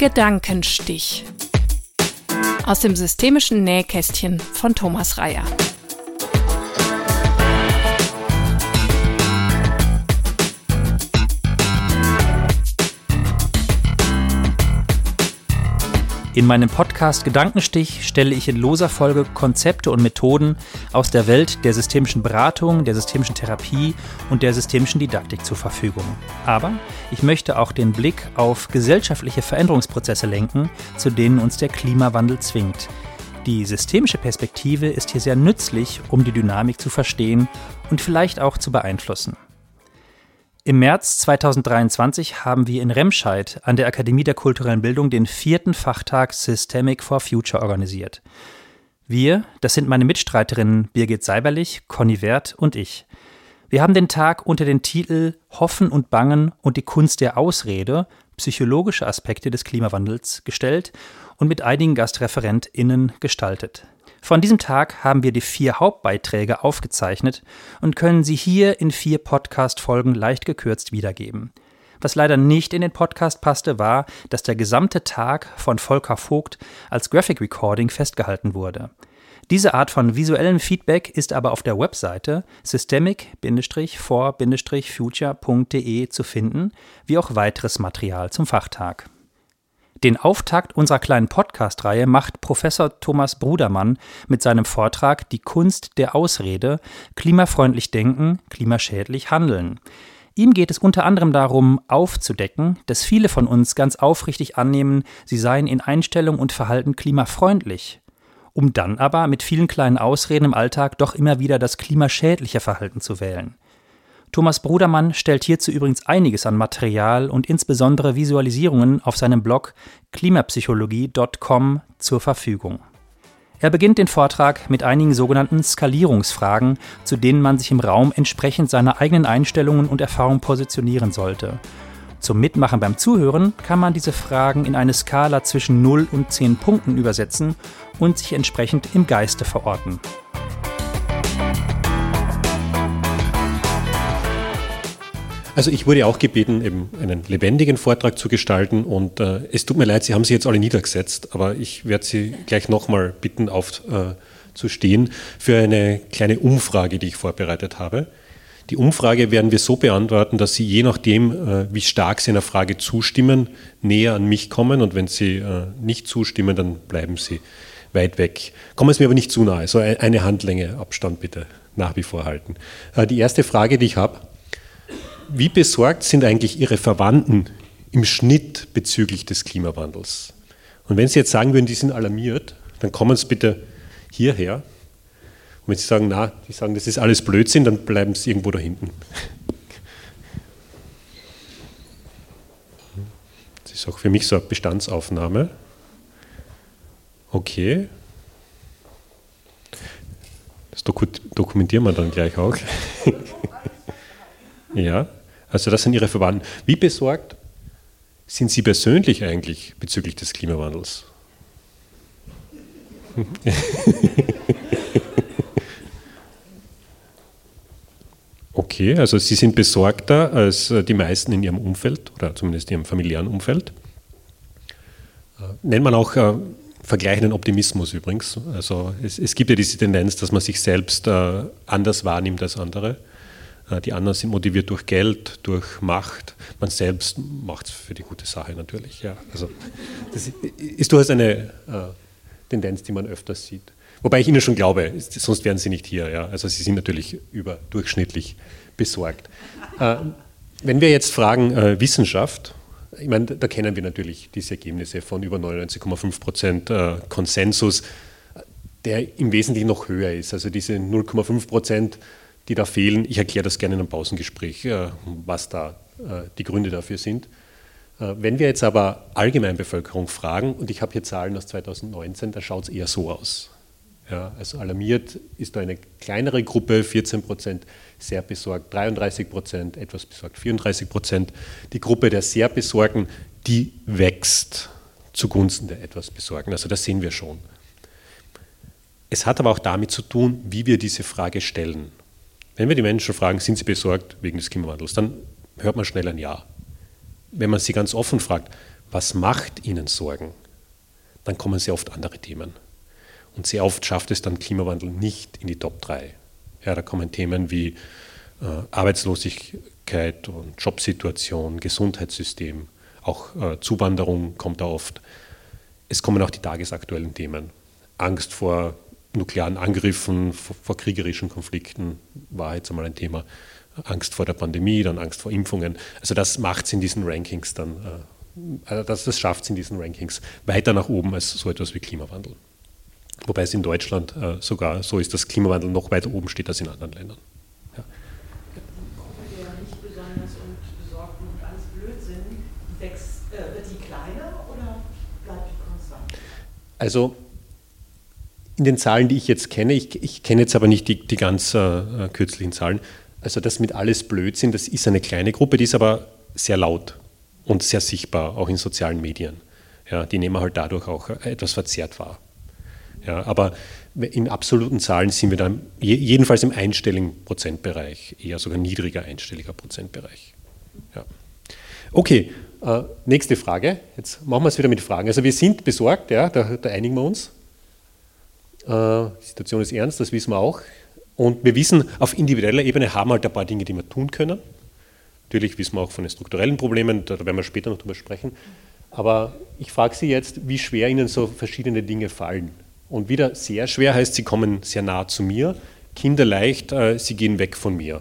Gedankenstich. Aus dem systemischen Nähkästchen von Thomas Reyer. In meinem Podcast Gedankenstich stelle ich in loser Folge Konzepte und Methoden aus der Welt der systemischen Beratung, der systemischen Therapie und der systemischen Didaktik zur Verfügung. Aber ich möchte auch den Blick auf gesellschaftliche Veränderungsprozesse lenken, zu denen uns der Klimawandel zwingt. Die systemische Perspektive ist hier sehr nützlich, um die Dynamik zu verstehen und vielleicht auch zu beeinflussen. Im März 2023 haben wir in Remscheid an der Akademie der kulturellen Bildung den vierten Fachtag Systemic for Future organisiert. Wir, das sind meine Mitstreiterinnen Birgit Seiberlich, Conny Wert und ich. Wir haben den Tag unter den Titel Hoffen und Bangen und die Kunst der Ausrede, psychologische Aspekte des Klimawandels gestellt und mit einigen GastreferentInnen gestaltet. Von diesem Tag haben wir die vier Hauptbeiträge aufgezeichnet und können sie hier in vier Podcast-Folgen leicht gekürzt wiedergeben. Was leider nicht in den Podcast passte, war, dass der gesamte Tag von Volker Vogt als Graphic Recording festgehalten wurde. Diese Art von visuellem Feedback ist aber auf der Webseite systemic-for-future.de zu finden, wie auch weiteres Material zum Fachtag. Den Auftakt unserer kleinen Podcast-Reihe macht Professor Thomas Brudermann mit seinem Vortrag Die Kunst der Ausrede, klimafreundlich denken, klimaschädlich handeln. Ihm geht es unter anderem darum, aufzudecken, dass viele von uns ganz aufrichtig annehmen, sie seien in Einstellung und Verhalten klimafreundlich, um dann aber mit vielen kleinen Ausreden im Alltag doch immer wieder das klimaschädliche Verhalten zu wählen. Thomas Brudermann stellt hierzu übrigens einiges an Material und insbesondere Visualisierungen auf seinem Blog klimapsychologie.com zur Verfügung. Er beginnt den Vortrag mit einigen sogenannten Skalierungsfragen, zu denen man sich im Raum entsprechend seiner eigenen Einstellungen und Erfahrungen positionieren sollte. Zum Mitmachen beim Zuhören kann man diese Fragen in eine Skala zwischen 0 und 10 Punkten übersetzen und sich entsprechend im Geiste verorten. Also ich wurde auch gebeten, eben einen lebendigen Vortrag zu gestalten und äh, es tut mir leid, Sie haben sich jetzt alle niedergesetzt, aber ich werde Sie gleich nochmal bitten, aufzustehen äh, für eine kleine Umfrage, die ich vorbereitet habe. Die Umfrage werden wir so beantworten, dass Sie je nachdem, äh, wie stark Sie einer Frage zustimmen, näher an mich kommen und wenn Sie äh, nicht zustimmen, dann bleiben Sie weit weg. Kommen Sie mir aber nicht zu nahe, so eine Handlänge Abstand bitte nach wie vor halten. Äh, die erste Frage, die ich habe, wie besorgt sind eigentlich Ihre Verwandten im Schnitt bezüglich des Klimawandels? Und wenn Sie jetzt sagen würden, die sind alarmiert, dann kommen Sie bitte hierher. Und wenn Sie sagen, na, die sagen, das ist alles Blödsinn, dann bleiben Sie irgendwo da hinten. Das ist auch für mich so eine Bestandsaufnahme. Okay. Das dokumentieren wir dann gleich auch. ja. Also das sind Ihre Verwandten. Wie besorgt sind Sie persönlich eigentlich bezüglich des Klimawandels? Okay, also Sie sind besorgter als die meisten in Ihrem Umfeld oder zumindest in Ihrem familiären Umfeld. Nennt man auch äh, vergleichenden Optimismus übrigens. Also es, es, gibt ja diese Tendenz, dass man sich selbst äh, anders wahrnimmt als andere. Äh, die anderen sind motiviert durch Geld, durch Macht. Man selbst macht es für die gute Sache natürlich. Ja. Also, das ist durchaus eine äh, Tendenz, die man öfters sieht. Wobei ich Ihnen schon glaube, sonst wären Sie nicht hier. Ja. Also Sie sind natürlich überdurchschnittlich besorgt. Äh, wenn wir jetzt fragen Wissenschaft, ich meine, da kennen wir natürlich diese Ergebnisse von über 99,5 Prozent Konsensus, der im Wesentlichen noch höher ist. Also diese 0,5 Prozent die da fehlen. Ich erkläre das gerne in einem Pausengespräch, äh, was da äh, die Gründe dafür sind. Äh, wenn wir jetzt aber Allgemeinbevölkerung fragen, und ich habe hier Zahlen aus 2019, da schaut es eher so aus. Ja, also alarmiert ist da eine kleinere Gruppe, 14 Prozent, sehr besorgt 33 Prozent, etwas besorgt 34 Prozent. Die Gruppe der sehr Besorgen, die wächst zugunsten der etwas Besorgen. Also das sehen wir schon. Es hat aber auch damit zu tun, wie wir diese Frage stellen. Wenn wir die Menschen fragen, sind sie besorgt wegen des Klimawandels, dann hört man schnell ein Ja. Wenn man sie ganz offen fragt, was macht ihnen Sorgen, dann kommen sehr oft andere Themen. Und sehr oft schafft es dann Klimawandel nicht in die Top 3. Ja, da kommen Themen wie äh, Arbeitslosigkeit und Jobsituation, Gesundheitssystem, auch äh, Zuwanderung kommt da oft. Es kommen auch die tagesaktuellen Themen. Angst vor nuklearen Angriffen, vor, vor kriegerischen Konflikten war jetzt einmal ein Thema. Angst vor der Pandemie, dann Angst vor Impfungen. Also das macht es in diesen Rankings dann, also das, das schafft es in diesen Rankings weiter nach oben als so etwas wie Klimawandel. Wobei es in Deutschland äh, sogar so ist, dass Klimawandel noch weiter oben steht als in anderen Ländern. Ja. Also in den Zahlen, die ich jetzt kenne, ich, ich kenne jetzt aber nicht die, die ganz äh, kürzlichen Zahlen, also das mit alles Blödsinn, das ist eine kleine Gruppe, die ist aber sehr laut und sehr sichtbar, auch in sozialen Medien. Ja, die nehmen halt dadurch auch etwas verzerrt wahr. Ja, aber in absoluten Zahlen sind wir dann jedenfalls im einstelligen Prozentbereich, eher sogar niedriger einstelliger Prozentbereich. Ja. Okay, äh, nächste Frage. Jetzt machen wir es wieder mit Fragen. Also wir sind besorgt, ja, da, da einigen wir uns. Äh, die Situation ist ernst, das wissen wir auch. Und wir wissen, auf individueller Ebene haben wir halt ein paar Dinge, die wir tun können. Natürlich wissen wir auch von den strukturellen Problemen, da werden wir später noch drüber sprechen. Aber ich frage Sie jetzt, wie schwer Ihnen so verschiedene Dinge fallen. Und wieder sehr schwer heißt, sie kommen sehr nah zu mir. Kinder leicht, äh, sie gehen weg von mir.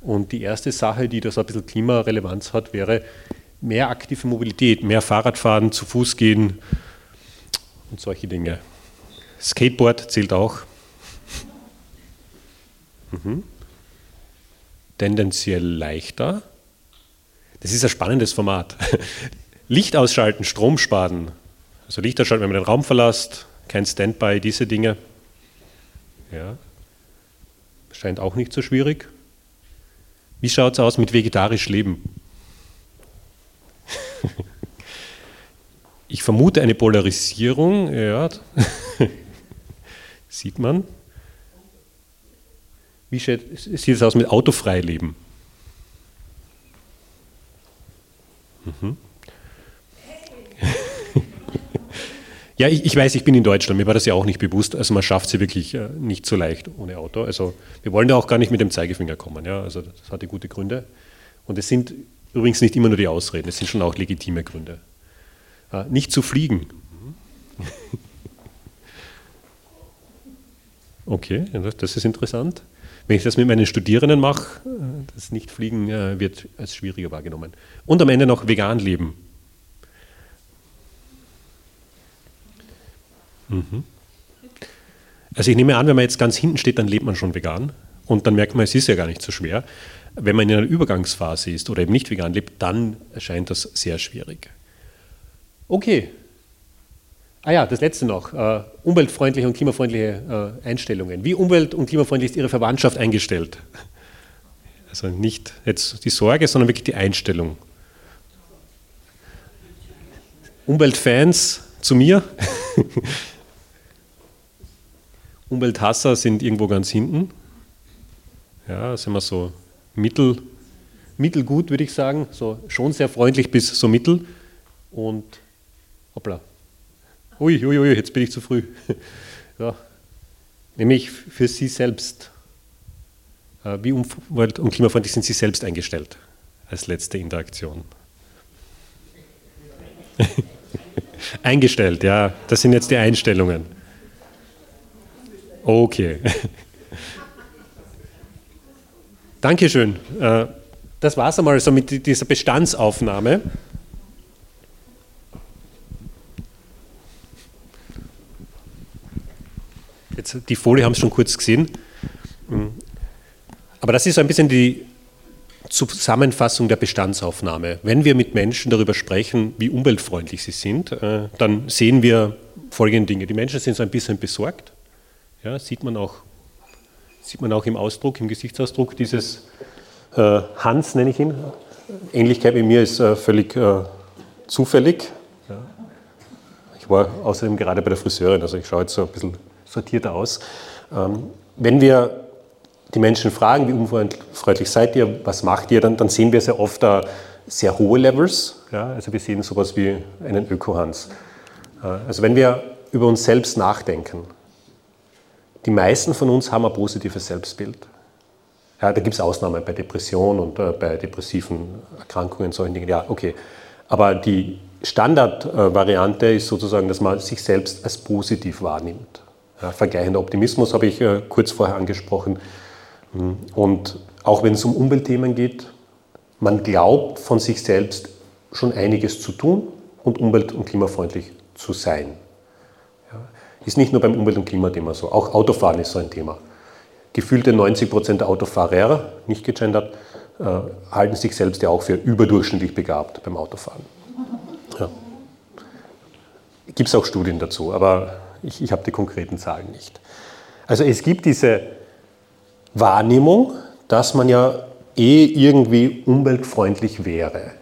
Und die erste Sache, die da so ein bisschen Klimarelevanz hat, wäre mehr aktive Mobilität, mehr Fahrradfahren, zu Fuß gehen und solche Dinge. Skateboard zählt auch. Mhm. Tendenziell leichter. Das ist ein spannendes Format. Licht ausschalten, Strom sparen. Also Licht ausschalten, wenn man den Raum verlässt, kein Standby, diese Dinge. Ja. Scheint auch nicht so schwierig. Wie schaut es aus mit vegetarisch Leben? ich vermute eine Polarisierung, ja, sieht man. Wie sieht es aus mit autofrei Leben? Mhm. Ja, ich, ich, weiß, ich bin in Deutschland, mir war das ja auch nicht bewusst. Also man schafft sie wirklich äh, nicht so leicht ohne Auto. Also wir wollen da auch gar nicht mit dem Zeigefinger kommen. Ja? Also das hatte gute Gründe. Und es sind übrigens nicht immer nur die Ausreden, es sind schon auch legitime Gründe. Äh, nicht zu fliegen. Okay, das ist interessant. Wenn ich das mit meinen Studierenden mache, äh, das Nichtfliegen wird als schwieriger wahrgenommen. Und am Ende noch vegan leben. Mhm. Also ich nehme an, wenn man jetzt ganz hinten steht, dann lebt man schon vegan und dann merkt man, es ist ja gar nicht so schwer. Wenn man in einer Übergangsphase ist oder eben nicht vegan lebt, dann erscheint das sehr schwierig. Okay. Ah ja, das letzte noch. Uh, umweltfreundliche und klimafreundliche uh, Einstellungen. Wie umwelt- und klimafreundlich ist Ihre Verwandtschaft eingestellt? Also nicht jetzt die Sorge, sondern wirklich die Einstellung. Umweltfans zu mir. Umwelthasser sind irgendwo ganz hinten. Ja, sind wir so mittel, mittelgut, würde ich sagen. So schon sehr freundlich bis so mittel. Und hoppla. Ui, ui, ui, jetzt bin ich zu früh. Ja. Nämlich für Sie selbst. Äh, wie umwelt- und klimafreundlich sind Sie selbst eingestellt als letzte Interaktion? Eingestellt, ja. Das sind jetzt die Einstellungen. Okay. Dankeschön. Äh, das war es einmal so mit dieser Bestandsaufnahme. Jetzt, die Folie haben Sie schon kurz gesehen. Hm. Aber das ist so ein bisschen die Zusammenfassung der Bestandsaufnahme. Wenn wir mit Menschen darüber sprechen, wie umweltfreundlich sie sind, äh, dann sehen wir folgende Dinge. Die Menschen sind so ein bisschen besorgt. Ja, sieht, man auch, sieht man auch im Ausdruck, im Gesichtsausdruck dieses äh, Hans, nenne ich ihn. Ähnlichkeit mit mir ist äh, völlig äh, zufällig. Ich war außerdem gerade bei der Friseurin, also ich schaue jetzt so ein bisschen sortierter aus. Ähm, wenn wir die Menschen fragen, wie umweltfreundlich seid ihr, was macht ihr, dann, dann sehen wir sehr oft da sehr hohe Levels. Ja, also wir sehen sowas wie einen Ökohans. Äh, also wenn wir über uns selbst nachdenken, die meisten von uns haben ein positives Selbstbild. Ja, da gibt es Ausnahmen bei Depressionen und äh, bei depressiven Erkrankungen, solchen Dingen. Ja, okay. Aber die Standardvariante ist sozusagen, dass man sich selbst als positiv wahrnimmt. Vergleichender Optimismus habe ich äh, kurz vorher angesprochen. Hm, und auch wenn es um Umweltthemen geht, man glaubt von sich selbst schon einiges zu tun und umwelt- und klimafreundlich zu sein. Ist nicht nur beim Umwelt- und Klimathema so, auch Autofahren ist so ein Thema. Gefühlte 90 Prozent der Autofahrer, nicht gegendert, äh, halten sich selbst ja auch für überdurchschnittlich begabt beim Autofahren. Ja. Gibt es auch Studien dazu, aber ich, ich habe die konkreten Zahlen nicht. Also es gibt diese Wahrnehmung, dass man ja eh irgendwie umweltfreundlich wäre.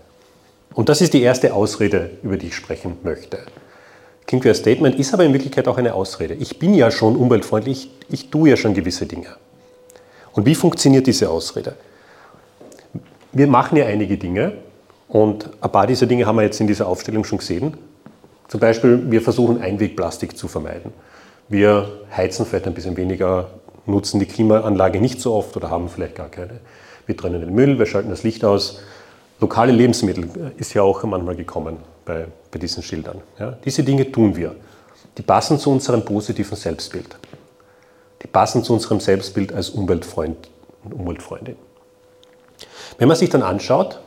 Und das ist die erste Ausrede, über die ich sprechen möchte. Klingt wie ein Statement, ist aber in Wirklichkeit auch eine Ausrede. Ich bin ja schon umweltfreundlich, ich, ich tue ja schon gewisse Dinge. Und wie funktioniert diese Ausrede? Wir machen ja einige Dinge und ein paar dieser Dinge haben wir jetzt in dieser Aufstellung schon gesehen. Zum Beispiel, wir versuchen Einwegplastik zu vermeiden. Wir heizen vielleicht ein bisschen weniger, nutzen die Klimaanlage nicht so oft oder haben vielleicht gar keine. Wir trennen den Müll, wir schalten das Licht aus. Lokale Lebensmittel ist ja auch manchmal gekommen bei, bei diesen Schildern. Ja, diese Dinge tun wir. Die passen zu unserem positiven Selbstbild. Die passen zu unserem Selbstbild als Umweltfreund und Umweltfreundin. Wenn man sich dann anschaut,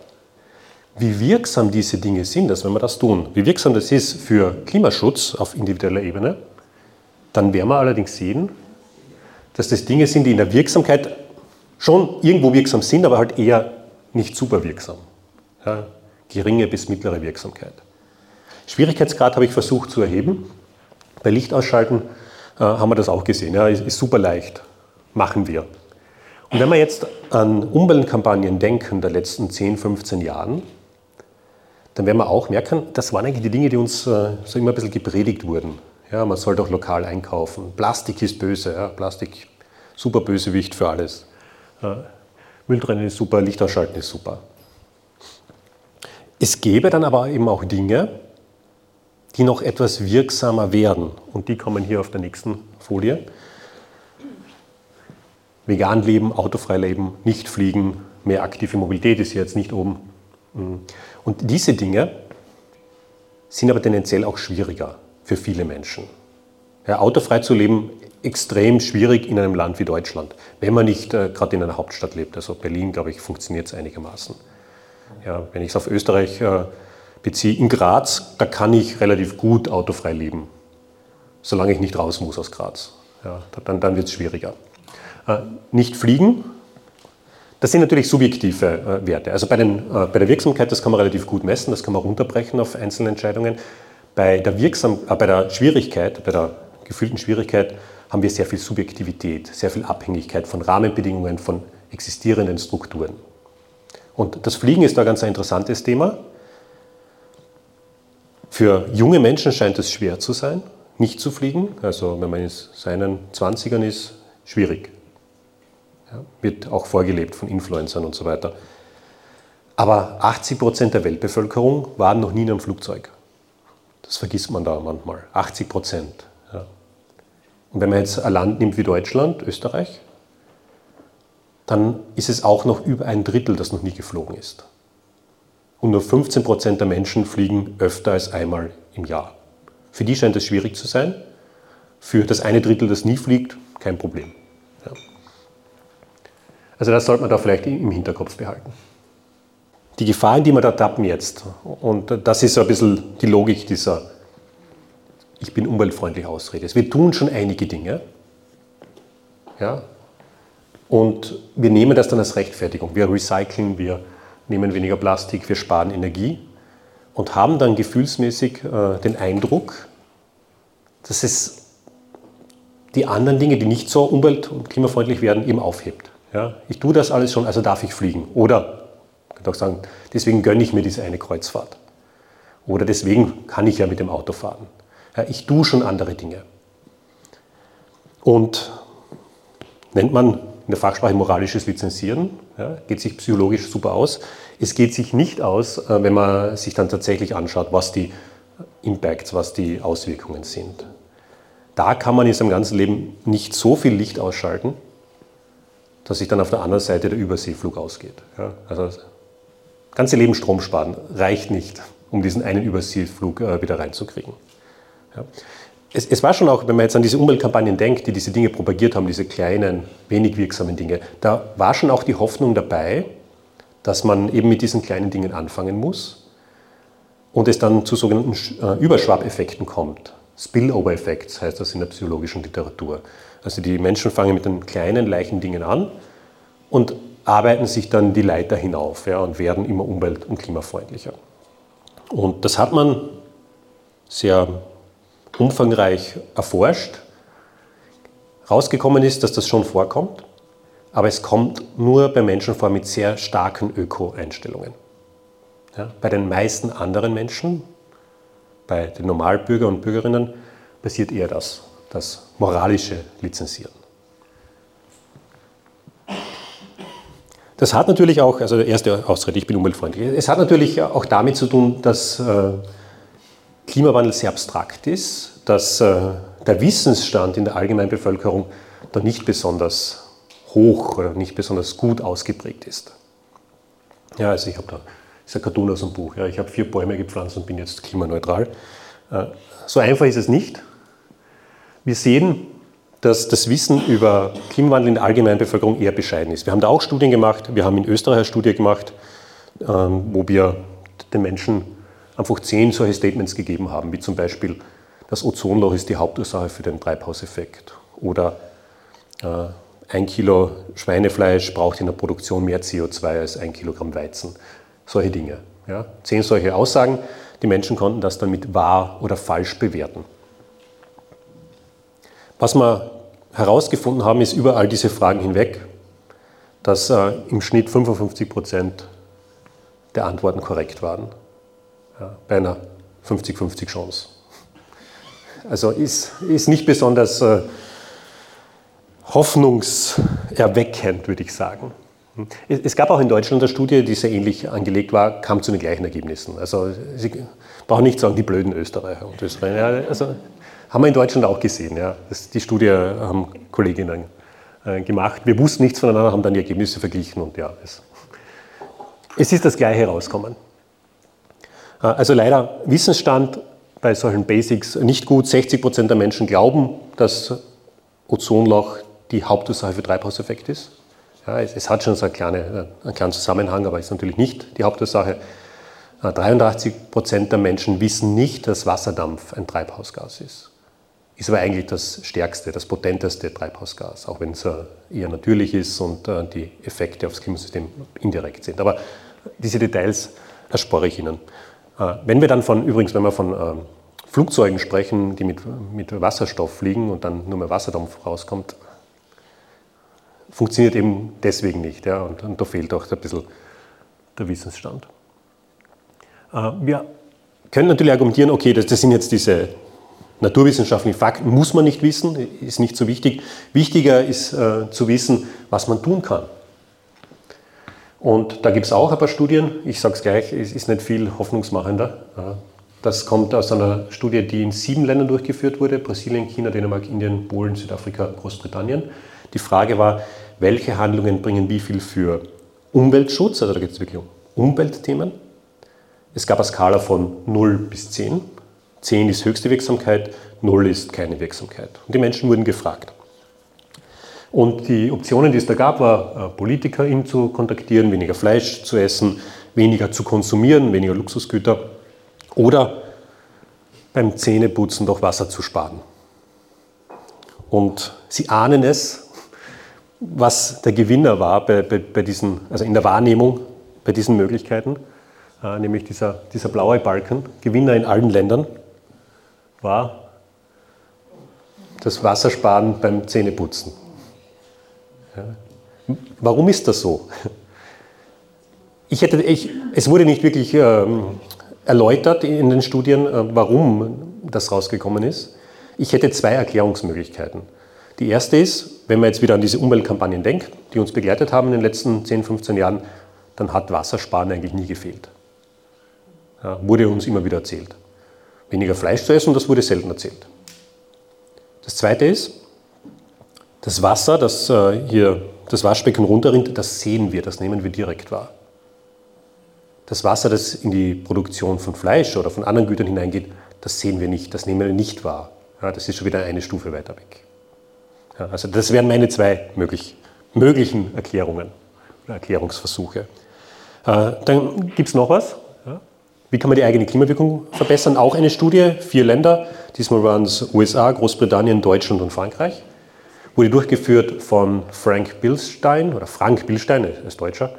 wie wirksam diese Dinge sind, dass wenn wir das tun, wie wirksam das ist für Klimaschutz auf individueller Ebene, dann werden wir allerdings sehen, dass das Dinge sind, die in der Wirksamkeit schon irgendwo wirksam sind, aber halt eher nicht super wirksam. Ja, geringe bis mittlere Wirksamkeit. Schwierigkeitsgrad habe ich versucht zu erheben. Bei Lichtausschalten äh, haben wir das auch gesehen. Ja, ist, ist super leicht. Machen wir. Und wenn wir jetzt an Umweltkampagnen denken der letzten 10, 15 Jahren, dann werden wir auch merken, das waren eigentlich die Dinge, die uns äh, so immer ein bisschen gepredigt wurden. Ja, man soll doch lokal einkaufen. Plastik ist böse. Ja, Plastik, super Bösewicht für alles. Äh, Mülltrennen ist super, Licht ausschalten ist super. Es gäbe dann aber eben auch Dinge, die noch etwas wirksamer werden. Und die kommen hier auf der nächsten Folie. Vegan leben, autofrei leben, nicht fliegen, mehr aktive Mobilität ist hier jetzt nicht oben. Und diese Dinge sind aber tendenziell auch schwieriger für viele Menschen. Ja, autofrei zu leben, extrem schwierig in einem Land wie Deutschland, wenn man nicht äh, gerade in einer Hauptstadt lebt. Also Berlin, glaube ich, funktioniert es einigermaßen. Ja, wenn ich es auf Österreich äh, beziehe, in Graz, da kann ich relativ gut autofrei leben, solange ich nicht raus muss aus Graz. Ja, dann dann wird es schwieriger. Äh, nicht fliegen, das sind natürlich subjektive äh, Werte. Also bei, den, äh, bei, der Wirksamkeit, das kann man relativ gut messen, das kann man runterbrechen auf einzelne Entscheidungen. Bei der, Wirksam äh, bei der Schwierigkeit, bei der gefühlten Schwierigkeit haben wir sehr viel Subjektivität, sehr viel Abhängigkeit von Rahmenbedingungen, von existierenden Strukturen. Und das Fliegen ist da ganz ein interessantes Thema. Für junge Menschen scheint es schwer zu sein, nicht zu fliegen. Also wenn man in seinen 20ern ist, schwierig. Ja, wird auch vorgelebt von Influencern und so weiter. Aber 80 Prozent der Weltbevölkerung waren noch nie in einem Flugzeug. Das vergisst man da manchmal. 80 Prozent. Ja. Und wenn man jetzt ein Land nimmt wie Deutschland, Österreich, dann ist es auch noch über ein Drittel, das noch nie geflogen ist. Und nur 15 Prozent der Menschen fliegen öfter als einmal im Jahr. Für die scheint es schwierig zu sein. Für das eine Drittel, das nie fliegt, kein Problem. Also das sollte man da vielleicht im Hinterkopf behalten. Die Gefahren, die wir da tappen jetzt, und das ist so ein bisschen die Logik dieser Ich bin umweltfreundlich Ausrede. Wir tun schon einige Dinge, ja, und wir nehmen das dann als Rechtfertigung. Wir recyceln, wir nehmen weniger Plastik, wir sparen Energie und haben dann gefühlsmäßig äh, den Eindruck, dass es die anderen Dinge, die nicht so umwelt- und klimafreundlich werden, eben aufhebt. Ja, ich tue das alles schon, also darf ich fliegen. Oder, ich könnte auch sagen, deswegen gönne ich mir diese eine Kreuzfahrt. Oder deswegen kann ich ja mit dem Auto fahren. Ja, ich tue schon andere Dinge. Und nennt man in der Fachsprache moralisches Lizenzieren, ja, geht sich psychologisch super aus. Es geht sich nicht aus, äh, wenn man sich dann tatsächlich anschaut, was die Impacts, was die Auswirkungen sind. Da kann man in seinem ganzen Leben nicht so viel Licht ausschalten, dass sich dann auf der anderen Seite der Überseeflug ausgeht. Ja, also das ganze Leben Strom sparen reicht nicht, um diesen einen Überseeflug äh, wieder reinzukriegen. Ja. Es, es, war schon auch, wenn man jetzt an diese Umweltkampagnen denkt, die diese Dinge propagiert haben, diese kleinen, wenig wirksamen Dinge, da war schon auch die Hoffnung dabei, dass man eben mit diesen kleinen Dingen anfangen muss und es dann zu sogenannten äh, Überschwappeffekten kommt. Spillover-Effekts heißt das in der psychologischen Literatur. Also die Menschen fangen mit den kleinen, leichten Dingen an und arbeiten sich dann die Leiter hinauf ja, und werden immer umwelt- und klimafreundlicher. Und das hat man sehr umfangreich erforscht. Rausgekommen ist, dass das schon vorkommt, aber es kommt nur bei Menschen vor mit sehr starken Öko-Einstellungen. Ja, bei den meisten anderen Menschen, bei den Normalbürger und Bürgerinnen, passiert eher das, das moralische Lizenzieren. Das hat natürlich auch, also der erste Ausrede, ich bin umweltfreundlich, es hat natürlich auch damit zu tun, dass äh, Klimawandel sehr abstrakt ist, dass äh, der Wissensstand in der Allgemeinbevölkerung da nicht besonders hoch oder nicht besonders gut ausgeprägt ist. Ja, also ich habe da, das ist ein Cartoon aus dem Buch, ja, ich habe vier Bäume gepflanzt und bin jetzt klimaneutral. Äh, so einfach ist es nicht. Wir sehen, dass das Wissen über Klimawandel in der Allgemeinbevölkerung eher bescheiden ist. Wir haben da auch Studien gemacht. Wir haben in Österreich eine Studie gemacht, ähm, wo wir den Menschen einfach zehn solche Statements gegeben haben, wie zum Beispiel, das Ozonloch ist die Hauptursache für den Treibhauseffekt oder äh, ein Kilo Schweinefleisch braucht in der Produktion mehr CO2 als ein Kilogramm Weizen. Solche Dinge. Ja. Zehn solche Aussagen. Die Menschen konnten das dann mit wahr oder falsch bewerten. Was wir herausgefunden haben, ist über all diese Fragen hinweg, dass äh, im Schnitt 55 Prozent der Antworten korrekt waren. Ja, bei einer 50-50 Chance. Also ist, ist nicht besonders äh, hoffnungserweckend, würde ich sagen. Es gab auch in Deutschland eine Studie, die sehr ähnlich angelegt war, kam zu den gleichen Ergebnissen. Also Sie brauchen nicht sagen, die blöden Österreicher und Österreicher. Also haben wir in Deutschland auch gesehen. Ja. Das, die Studie haben Kolleginnen äh, gemacht. Wir wussten nichts voneinander, haben dann die Ergebnisse verglichen und ja, es, es ist das Gleiche herausgekommen. Äh, also leider Wissensstand bei solchen Basics nicht gut. 60 Prozent der Menschen glauben, dass Ozonloch die Hauptursache für Treibhauseffekt ist. Ja, es, es, hat schon so eine kleine, einen kleinen Zusammenhang, aber ist natürlich nicht die Hauptursache. 83 äh, Prozent der Menschen wissen nicht, dass Wasserdampf ein Treibhausgas ist. Ist aber eigentlich das stärkste, das potenteste Treibhausgas, auch wenn es eher natürlich ist und äh, die Effekte aufs Klimasystem indirekt sind. Aber diese Details erspare ich Ihnen. Äh, wenn wir dann von, übrigens, wenn wir von ähm, Flugzeugen sprechen, die mit, mit Wasserstoff fliegen und dann nur mehr Wasserdampf rauskommt, funktioniert eben deswegen nicht. Ja, und, und da fehlt auch ein bisschen der Wissensstand. Äh, wir können natürlich argumentieren, okay, das, das sind jetzt diese naturwissenschaftlichen Fakten, muss man nicht wissen, ist nicht so wichtig. Wichtiger ist äh, zu wissen, was man tun kann. Und da gibt es auch ein paar Studien, ich sage es gleich, es ist nicht viel hoffnungsmachender. Das kommt aus einer Studie, die in sieben Ländern durchgeführt wurde, Brasilien, China, Dänemark, Indien, Polen, Südafrika, Großbritannien. Die Frage war, welche Handlungen bringen wie viel für Umweltschutz, also da geht es wirklich um Umweltthemen. Es gab eine Skala von 0 bis 10. 10 ist höchste Wirksamkeit, 0 ist keine Wirksamkeit. Und die Menschen wurden gefragt. Und die Optionen, die es da gab, war, äh, Politiker ihn zu kontaktieren, weniger Fleisch zu essen, weniger zu konsumieren, weniger Luxusgüter oder beim Zähneputzen doch Wasser zu sparen. Und Sie ahnen es, was der Gewinner war bei, bei, bei diesen, also in der Wahrnehmung bei diesen Möglichkeiten, äh, nämlich dieser, dieser blaue Balken, Gewinner in allen Ländern, war das Wassersparen beim Zähneputzen. Ja. Warum ist das so? Ich hätte, ich, es wurde nicht wirklich ähm, erläutert in den Studien, äh, warum das rausgekommen ist. Ich hätte zwei Erklärungsmöglichkeiten. Die erste ist, wenn man jetzt wieder an diese Umweltkampagnen denkt, die uns begleitet haben in den letzten 10, 15 Jahren, dann hat Wassersparen eigentlich nie gefehlt. Ja, wurde uns immer wieder erzählt. Weniger Fleisch zu essen, das wurde selten erzählt. Das zweite ist, das Wasser, das äh, hier das Waschbecken runterrinnt, das sehen wir, das nehmen wir direkt wahr. Das Wasser, das in die Produktion von Fleisch oder von anderen Gütern hineingeht, das sehen wir nicht, das nehmen wir nicht wahr. Ja, das ist schon wieder eine Stufe weiter weg. Ja, also das wären meine zwei möglich, möglichen Erklärungen oder Erklärungsversuche. Äh, dann gibt es noch was. Wie kann man die eigene Klimawirkung verbessern? Auch eine Studie, vier Länder, diesmal waren es USA, Großbritannien, Deutschland und Frankreich, wurde durchgeführt von Frank Bilstein oder Frank Bilstein, er ist Deutscher.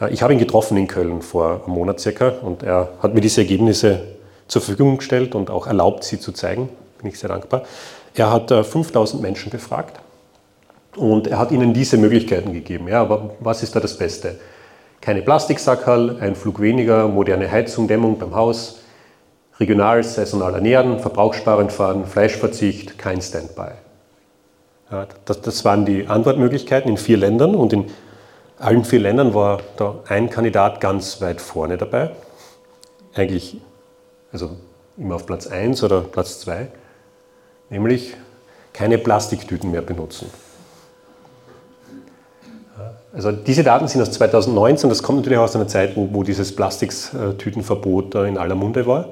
Äh, ich habe ihn getroffen in Köln vor einem Monat circa und er hat mir diese Ergebnisse zur Verfügung gestellt und auch erlaubt, sie zu zeigen. Bin ich sehr dankbar. Er hat 5000 äh, Menschen befragt und er hat ihnen diese Möglichkeiten gegeben. Ja, aber was ist da das Beste? Keine Plastiksackerl, ein Flug weniger, moderne Heizung, Dämmung beim Haus, regional, saisonal ernähren, verbrauchssparend fahren, Fleischverzicht, kein Standby. Ja, das, das waren die Antwortmöglichkeiten in vier Ländern und in allen vier Ländern war da ein Kandidat ganz weit vorne dabei. Eigentlich, also immer auf Platz 1 oder Platz 2, nämlich keine Plastiktüten mehr benutzen. Also diese Daten sind aus 2019, das kommt natürlich aus einer Zeit, wo, wo dieses Plastiktütenverbot in aller Munde war.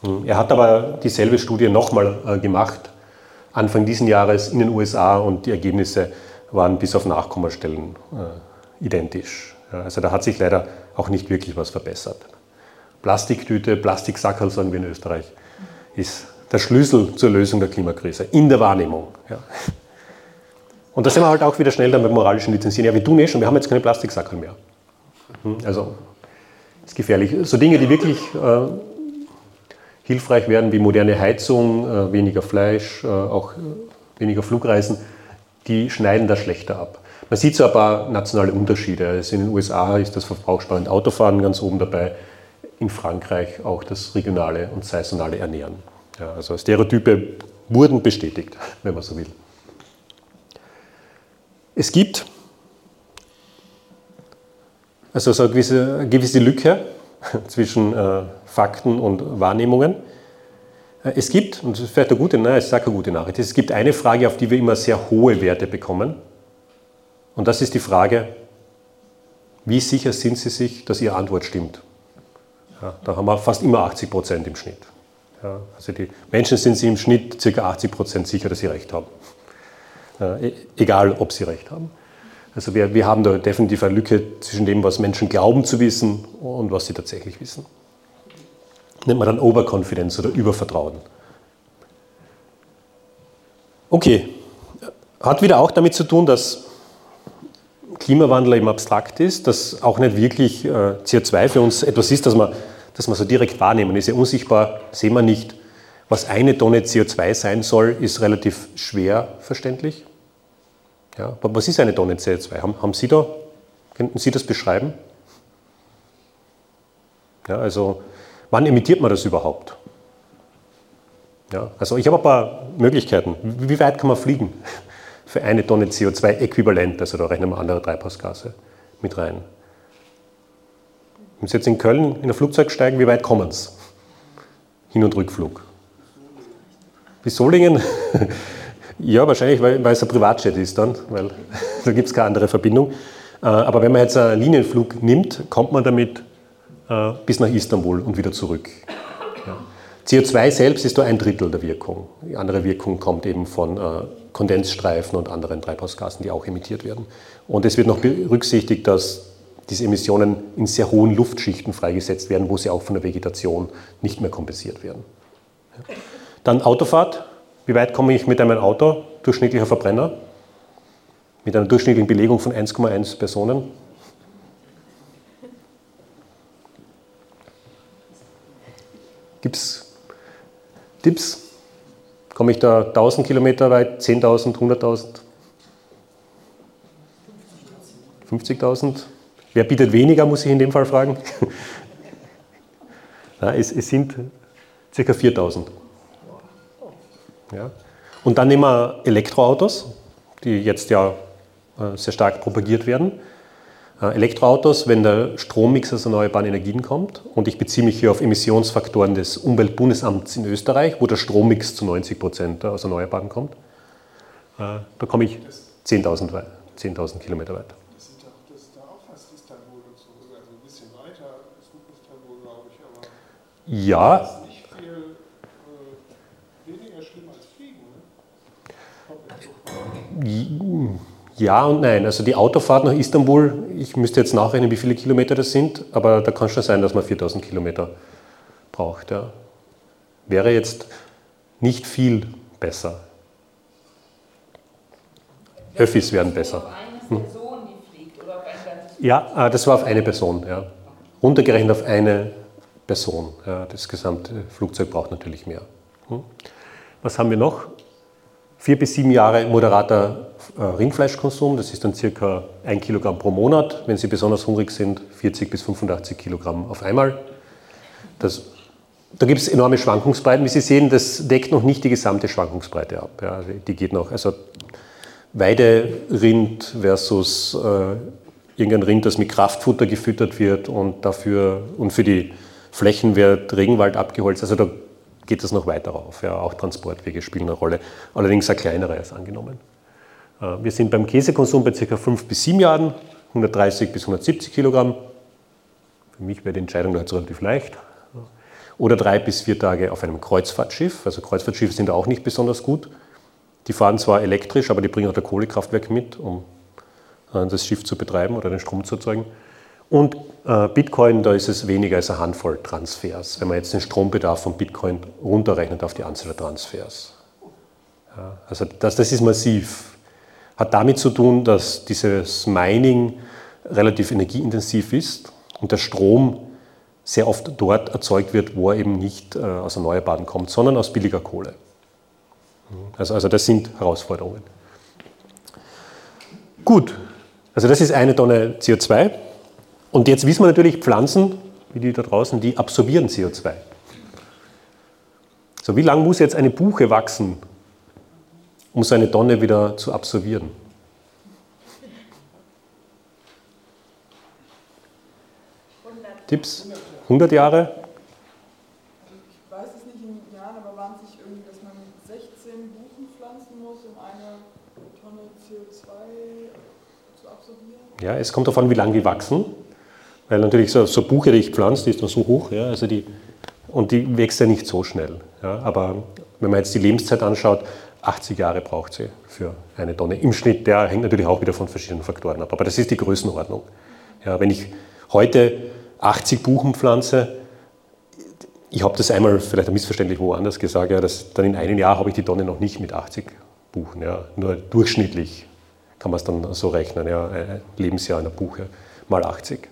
Hm, er hat aber dieselbe Studie nochmal äh, gemacht, Anfang dieses Jahres in den USA und die Ergebnisse waren bis auf Nachkommastellen äh, identisch. Also da hat sich leider auch nicht wirklich was verbessert. Plastiktüte, Plastiksackerl, sagen wir in Österreich, ist der Schlüssel zur Lösung der Klimakrise in der Wahrnehmung. Ja. Und da sind wir halt auch wieder schnell dann beim moralischen Lizenzieren. Ja, wir tun eh schon, wir haben jetzt keine Plastiksackerl mehr. Hm, also, ist gefährlich. So Dinge, die wirklich äh, hilfreich werden, wie moderne Heizung, äh, weniger Fleisch, äh, auch äh, weniger Flugreisen, die schneiden da schlechter ab. Man sieht so ein paar nationale Unterschiede. Also in den USA ist das verbrauchssparende Autofahren ganz oben dabei, in Frankreich auch das regionale und saisonale Ernähren. Ja, also Stereotype wurden bestätigt, wenn man so will. Es gibt also so eine gewisse, eine gewisse Lücke zwischen äh, Fakten und Wahrnehmungen. Äh, es gibt, und das ist vielleicht eine gute, nein, ich sage gute Nachricht, es gibt eine Frage, auf die wir immer sehr hohe Werte bekommen. Und das ist die Frage, wie sicher sind Sie sich, dass Ihre Antwort stimmt? Ja, da haben wir fast immer 80 Prozent im Schnitt. Ja, also die Menschen sind sich im Schnitt ca. 80 Prozent sicher, dass sie recht haben. Ja, e-, egal, ob sie recht haben. Also wir, wir haben da definitiv eine Lücke zwischen dem, was Menschen glauben zu wissen und was sie tatsächlich wissen. Nennt man dann Overconfidence oder Übervertrauen. Okay, hat wieder auch damit zu tun, dass Klimawandel eben abstrakt ist, dass auch nicht wirklich äh, CO2 für uns etwas ist, das wir, das wir so direkt wahrnehmen. Ist ja unsichtbar, sehen wir nicht. Was eine Tonne CO2 sein soll, ist relativ schwer verständlich. Ja, aber was ist eine Tonne CO2? Haben, haben Sie da, könnten Sie das beschreiben? Ja, also wann emittiert man das überhaupt? Ja, also ich habe ein paar Möglichkeiten. Wie weit kann man fliegen für eine Tonne CO2-Äquivalent? Also da rechnen wir andere Treibhausgase mit rein. Wenn Sie jetzt in Köln in ein Flugzeug steigen, wie weit kommen Sie? Hin- und Rückflug. Bis Solingen? Ja, wahrscheinlich, weil, weil es ein Privatjet ist dann, weil da gibt es keine andere Verbindung. Äh, aber wenn man jetzt einen Linienflug nimmt, kommt man damit äh, bis nach Istanbul und wieder zurück. CO2 selbst ist nur ein Drittel der Wirkung. Die andere Wirkung kommt eben von äh, Kondensstreifen und anderen Treibhausgasen, die auch emittiert werden. Und es wird noch berücksichtigt, dass diese Emissionen in sehr hohen Luftschichten freigesetzt werden, wo sie auch von der Vegetation nicht mehr kompensiert werden. Dann Autofahrt, wie weit komme ich mit einem Auto, durchschnittlicher Verbrenner, mit einer durchschnittlichen Belegung von 1,1 Personen? Gibt es Tipps? Komme ich da 1000 Kilometer weit, 10.000, 100.000? 50.000? Wer bietet weniger, muss ich in dem Fall fragen. Na, es, es sind ca. 4.000. Ja? Und dann nehmen wir Elektroautos, die jetzt ja äh, sehr stark propagiert werden. Äh, Elektroautos, wenn der Strommix aus erneuerbaren Energien kommt, und ich beziehe mich hier auf Emissionsfaktoren des Umweltbundesamts in Österreich, wo der Strommix zu 90 Prozent aus Erneuerbaren kommt, äh, da komme ich 10.000 10 Kilometer weit. Das ist da auch fast Istanbul und so, also ein bisschen weiter ist Istanbul, glaube ich, ja. das ist nicht viel äh, weniger schlimm als Fliegen, ne? Ja und nein. Also die Autofahrt nach Istanbul, ich müsste jetzt nachrechnen, wie viele Kilometer das sind, aber da kann schon sein, dass man 4000 Kilometer braucht. Ja. Wäre jetzt nicht viel besser. Öffis werden besser. Hm. Ja, äh, das war auf eine Person. Ja. Runtergerechnet auf eine Person. Ja, das gesamte Flugzeug braucht natürlich mehr. Hm. Was haben wir noch? Vier bis sieben Jahre moderater äh, Rindfleischkonsum, das ist dann circa ein Kilogramm pro Monat. Wenn Sie besonders hungrig sind, 40 bis 85 Kilogramm auf einmal. Das, da gibt es enorme Schwankungsbreiten. Wie Sie sehen, das deckt noch nicht die gesamte Schwankungsbreite ab. Ja, die geht noch. Also Weiderind versus äh, irgendein Rind, das mit Kraftfutter gefüttert wird und dafür und für die Flächen wird Regenwald abgeholzt. Also da geht das noch weiter auf. Ja, auch Transportwege spielen eine Rolle, allerdings eine kleinere als angenommen. Äh, wir sind beim Käsekonsum bei ca. 5 bis 7 Jahren, 130 bis 170 Kilogramm. Für mich wäre die Entscheidung jetzt relativ leicht. Oder drei bis vier Tage auf einem Kreuzfahrtschiff. Also Kreuzfahrtschiffe sind auch nicht besonders gut. Die fahren zwar elektrisch, aber die bringen auch der Kohlekraftwerk mit, um äh, das Schiff zu betreiben oder den Strom zu erzeugen. Und äh, Bitcoin, da ist es weniger als eine Handvoll Transfers, wenn man jetzt den Strombedarf von Bitcoin runterrechnet auf die Anzahl der Transfers. Ja, also das, das ist massiv. Hat damit zu tun, dass dieses Mining relativ energieintensiv ist und der Strom sehr oft dort erzeugt wird, wo er eben nicht äh, aus Erneuerbaren kommt, sondern aus billiger Kohle. Also, also das sind Herausforderungen. Gut, also das ist eine Tonne CO2. Und jetzt wissen wir natürlich, Pflanzen, wie die da draußen, die absorbieren CO2. So, wie lange muss jetzt eine Buche wachsen, um seine Tonne wieder zu absorbieren? Tipps? 100 Jahre? Ich weiß es nicht in Jahren, aber waren es nicht irgendwie, dass man 16 Buchen pflanzen muss, um eine Tonne CO2 zu absorbieren? Ja, es kommt an, wie lange die wachsen. Weil natürlich so, so Buche, die ich pflanze, die ist dann so hoch, ja, also die, und die wächst ja nicht so schnell. Ja, aber wenn man jetzt die Lebenszeit anschaut, 80 Jahre braucht sie für eine Tonne im Schnitt. Der hängt natürlich auch wieder von verschiedenen Faktoren ab. Aber das ist die Größenordnung. Ja, wenn ich heute 80 Buchen pflanze, ich habe das einmal vielleicht missverständlich woanders gesagt, ja, dass dann in einem Jahr habe ich die Tonne noch nicht mit 80 Buchen. Ja, nur durchschnittlich kann man es dann so rechnen. Ja, ein Lebensjahr einer Buche mal 80.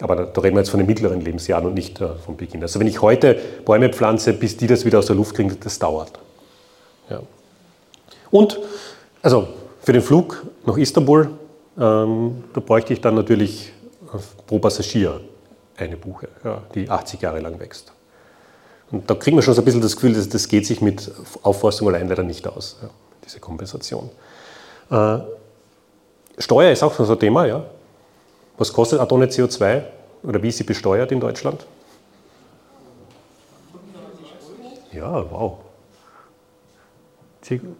Aber da, da, reden wir jetzt von den mittleren Lebensjahren und nicht äh, vom Beginn. Also wenn ich heute Bäume pflanze, bis die das wieder aus der Luft kriegen, das dauert. Ja. Und also für den Flug nach Istanbul, ähm, da bräuchte ich dann natürlich äh, pro Passagier eine Buche, ja, die 80 Jahre lang wächst. Und da kriegen wir schon so ein bisschen das Gefühl, dass das geht sich mit Aufforstung allein leider nicht aus, ja, diese Kompensation. Äh, Steuer ist auch so ein Thema, ja. Was kostet eine Tonne CO2 oder wie ist sie besteuert in Deutschland? Ja, wow.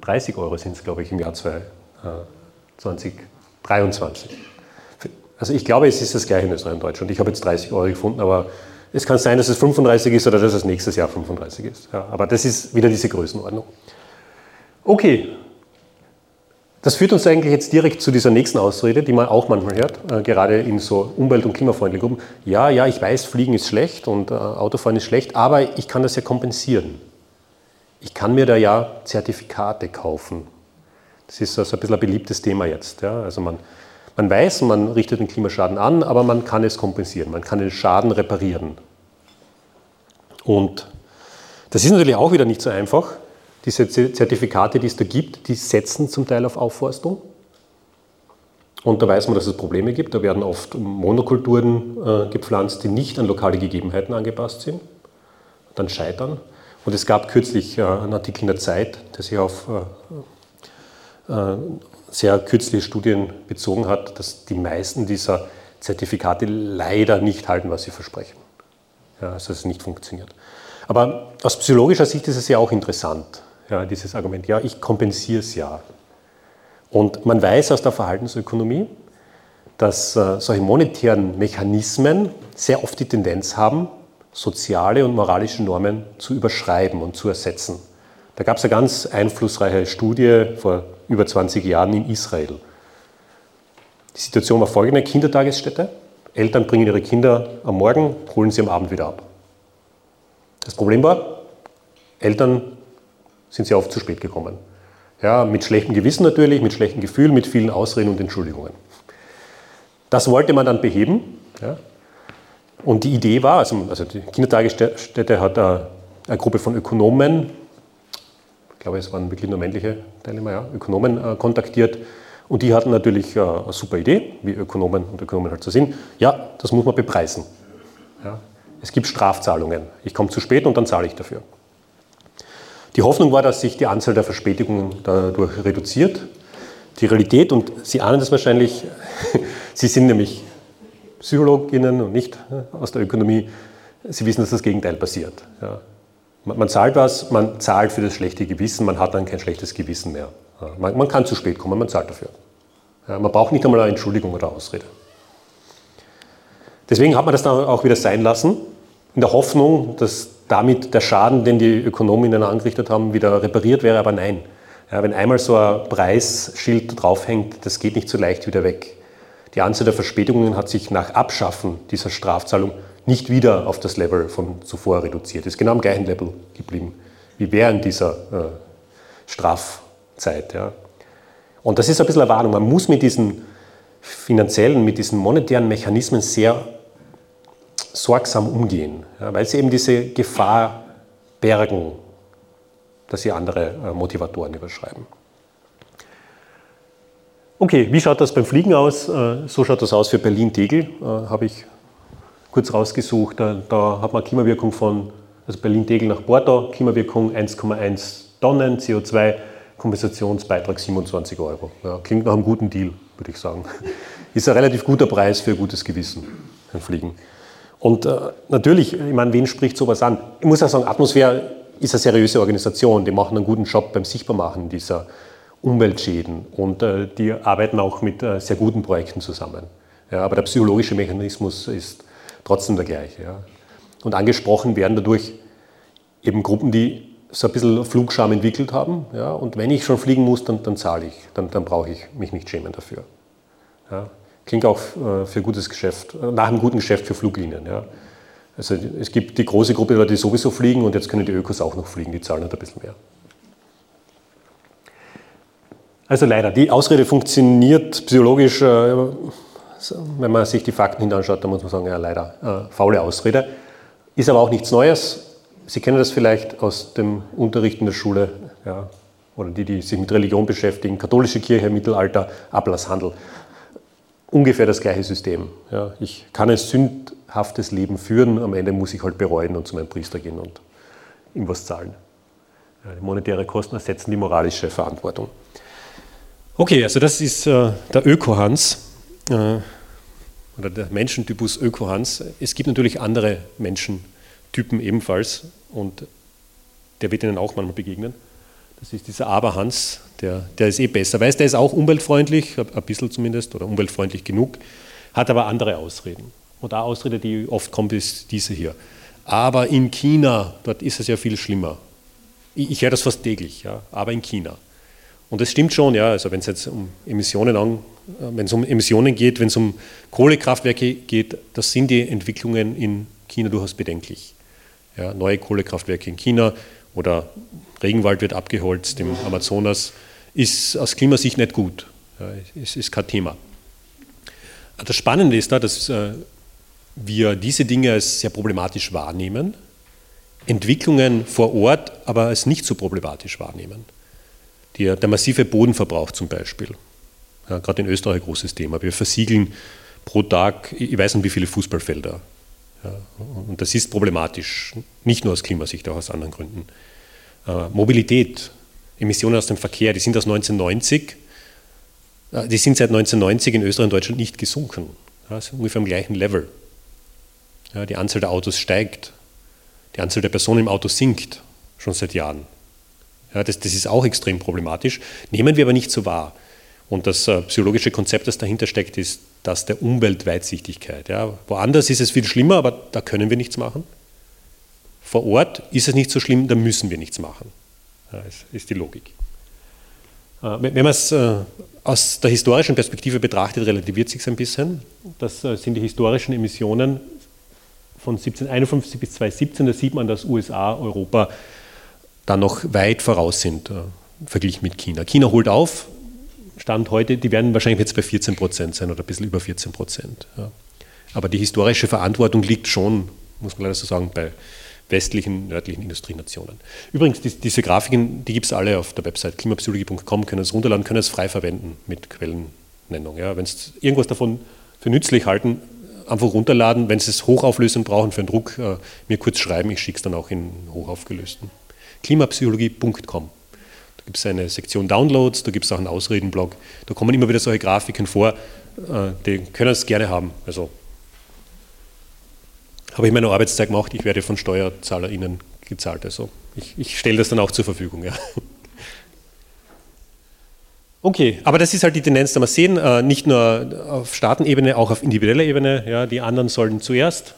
30 Euro sind es, glaube ich, im Jahr 2023. Also ich glaube, es ist das gleiche in Österreich und Deutschland. Ich habe jetzt 30 Euro gefunden, aber es kann sein, dass es 35 ist oder dass es nächstes Jahr 35 ist. Ja, aber das ist wieder diese Größenordnung. Okay, das führt uns eigentlich jetzt direkt zu dieser nächsten Ausrede, die man auch manchmal hört, äh, gerade in so umwelt- und klimafreundlichen Gruppen. Ja, ja, ich weiß, Fliegen ist schlecht und äh, Autofahren ist schlecht, aber ich kann das ja kompensieren. Ich kann mir da ja Zertifikate kaufen. Das ist also ein bisschen ein beliebtes Thema jetzt. Ja? Also man, man weiß, man richtet den Klimaschaden an, aber man kann es kompensieren, man kann den Schaden reparieren. Und das ist natürlich auch wieder nicht so einfach, diese Zertifikate, die es da gibt, die setzen zum Teil auf Aufforstung. Und da weiß man, dass es Probleme gibt. Da werden oft Monokulturen äh, gepflanzt, die nicht an lokale Gegebenheiten angepasst sind, dann scheitern. Und es gab kürzlich einen Artikel in der Zeit, der sich auf sehr kürzliche Studien bezogen hat, dass die meisten dieser Zertifikate leider nicht halten, was sie versprechen. Ja, also es nicht funktioniert. Aber aus psychologischer Sicht ist es ja auch interessant, ja, dieses Argument, ja, ich kompensiere es ja. Und man weiß aus der Verhaltensökonomie, dass äh, solche monetären Mechanismen sehr oft die Tendenz haben, soziale und moralische Normen zu überschreiben und zu ersetzen. Da gab es eine ganz einflussreiche Studie vor über 20 Jahren in Israel. Die Situation war folgende: Kindertagesstätte. Eltern bringen ihre Kinder am Morgen, holen sie am Abend wieder ab. Das Problem war, Eltern sind sehr oft zu spät gekommen. Ja, mit schlechtem Gewissen natürlich, mit schlechtem Gefühl, mit vielen Ausreden und Entschuldigungen. Das wollte man dann beheben. Ja. Und die Idee war, also, also die Kindertagesstätte hat eine, eine, Gruppe von Ökonomen, ich glaube, es waren wirklich nur männliche Teilnehmer, ja, Ökonomen äh, kontaktiert. Und die hatten natürlich äh, eine super Idee, wie Ökonomen und Ökonomen halt so sind. Ja, das muss man bepreisen. Ja. Es gibt Strafzahlungen. Ich komme zu spät und dann zahle ich dafür. Die Hoffnung war, dass sich die Anzahl der Verspätungen dadurch reduziert. Die Realität, und Sie ahnen das wahrscheinlich, Sie sind nämlich Psychologinnen und nicht äh, aus der Ökonomie, Sie wissen, dass das Gegenteil passiert. Ja. Man zahlt was, man zahlt für das schlechte Gewissen, man hat dann kein schlechtes Gewissen mehr. Ja. Man, man, kann zu spät kommen, man zahlt dafür. Ja, man braucht nicht einmal eine Entschuldigung oder Ausrede. Deswegen hat man das dann auch wieder sein lassen, in der Hoffnung, dass damit der Schaden, den die Ökonominnen angerichtet haben, wieder repariert wäre, aber nein. Ja, wenn einmal so ein Preisschild draufhängt, das geht nicht so leicht wieder weg. Die Anzahl der Verspätungen hat sich nach Abschaffen dieser Strafzahlung nicht wieder auf das Level von zuvor reduziert. Ist genau am gleichen Level geblieben wie während dieser äh, Strafzeit. Ja. Und das ist ein bisschen eine Warnung. Man muss mit diesen finanziellen, mit diesen monetären Mechanismen sehr sorgsam umgehen, ja, weil sie eben diese Gefahr bergen, dass sie andere äh, Motivatoren überschreiben. Okay, wie schaut das beim Fliegen aus? Äh, so schaut das aus für Berlin-Tegel, äh, habe ich kurz rausgesucht. Da, da hat man Klimawirkung von also Berlin-Tegel nach Porto, Klimawirkung 1,1 Tonnen, CO2, Kompensationsbeitrag 27 Euro. Ja, klingt nach einem guten Deal, würde ich sagen. Ist ein relativ guter Preis für gutes Gewissen, ein Fliegen. Und äh, natürlich, ich meine, wen spricht sowas an? Ich muss auch sagen, Atmosphäre ist eine seriöse Organisation, die machen einen guten Job beim Sichtbarmachen dieser Umweltschäden und äh, die arbeiten auch mit äh, sehr guten Projekten zusammen. Ja, aber der psychologische Mechanismus ist trotzdem der gleiche. Ja. Und angesprochen werden dadurch eben Gruppen, die so ein bisschen Flugscham entwickelt haben. Ja, und wenn ich schon fliegen muss, dann, dann zahle ich, dann, dann brauche ich mich nicht schämen dafür. Ja. Klingt auch äh, für gutes Geschäft, äh, nach einem guten Geschäft für Fluglinien. Ja. Also es gibt die große Gruppe die sowieso fliegen und jetzt können die Ökos auch noch fliegen, die zahlen halt ein bisschen mehr. Also leider, die Ausrede funktioniert psychologisch, äh, wenn man sich die Fakten hineinschaut, dann muss man sagen, ja leider, faule Ausrede. Ist aber auch nichts Neues. Sie kennen das vielleicht aus dem Unterricht in der Schule, ja, oder die, die sich mit Religion beschäftigen, katholische Kirche, Mittelalter, Ablasshandel ungefähr das gleiche System. Ja, ich kann ein sündhaftes Leben führen, am Ende muss ich halt bereuen und zu meinem Priester gehen und ihm was zahlen. Ja, monetäre Kosten ersetzen die moralische Verantwortung. Okay, also das ist äh, der Öko-Hans äh, oder der Menschentypus Öko-Hans. Es gibt natürlich andere Menschentypen ebenfalls und der wird Ihnen auch manchmal begegnen. Das ist dieser Aberhans, der, der ist eh besser. Weiß, der ist auch umweltfreundlich, ein bisschen zumindest, oder umweltfreundlich genug, hat aber andere Ausreden. Und eine Ausrede, die oft kommt, ist diese hier. Aber in China, dort ist es ja viel schlimmer. Ich, ich höre das fast täglich, ja, aber in China. Und das stimmt schon, ja, also wenn es jetzt um Emissionen an, wenn es um Emissionen geht, wenn es um Kohlekraftwerke geht, das sind die Entwicklungen in China durchaus bedenklich. Ja, neue Kohlekraftwerke in China oder Regenwald wird abgeholzt im Amazonas, ist aus Klimasicht nicht gut. Ja, es ist kein Thema. Das Spannende ist da, dass äh, wir diese Dinge als sehr problematisch wahrnehmen, Entwicklungen vor Ort aber als nicht so problematisch wahrnehmen. Der, der massive Bodenverbrauch zum Beispiel, ja, gerade in Österreich ein großes Thema. Wir versiegeln pro Tag, ich weiß nicht wie viele Fußballfelder. Ja, und das ist problematisch, nicht nur aus Klimasicht, auch aus anderen Gründen. Äh, Mobilität, Emissionen aus dem Verkehr, die sind aus 1990, äh, die sind seit 1990 in Österreich und Deutschland nicht gesunken. Ja, sind ungefähr am gleichen Level. Ja, die Anzahl der Autos steigt, die Anzahl der Personen im Auto sinkt schon seit Jahren. Ja, das, das, ist auch extrem problematisch, nehmen wir aber nicht so wahr. Und das äh, psychologische Konzept, das dahinter steckt, ist das der Umweltweitsichtigkeit. Ja, woanders ist es viel schlimmer, aber da können wir nichts machen. Vor Ort ist es nicht so schlimm, da müssen wir nichts machen. Ja, ist, die Logik. Äh, wenn man es äh, aus der historischen Perspektive betrachtet, relativiert sich ein bisschen. Das sind die historischen Emissionen von 1751 bis 2017. Da sieht man, dass USA, Europa da noch weit voraus sind, verglichen mit China. China holt auf, Stand heute, die werden wahrscheinlich jetzt bei 14 Prozent sein oder ein bisschen über 14 Prozent. Ja. Aber die historische Verantwortung liegt schon, muss man leider so sagen, bei westlichen, nördlichen Industrienationen. Übrigens, die, diese Grafiken, die gibt es alle auf der Website klimapsychologie.com, können es runterladen, können es frei verwenden mit Quellennennung. Ja. Wenn Sie irgendwas davon für nützlich halten, einfach runterladen. Wenn Sie es hochauflösend brauchen für einen Druck, äh, mir kurz schreiben, ich schicke es dann auch in hochaufgelösten. klimapsychologie.com. Gibt es eine Sektion Downloads, da gibt es auch einen Ausredenblog. Da kommen immer wieder solche Grafiken vor, äh, die können es gerne haben. Also habe ich meine Arbeitszeit gemacht, ich werde von SteuerzahlerInnen gezahlt. Also ich, ich stelle das dann auch zur Verfügung. Ja. Okay, aber das ist halt die Tendenz, die wir sehen, äh, nicht nur auf Staatenebene, auch auf individueller Ebene. Ja, die anderen sollen zuerst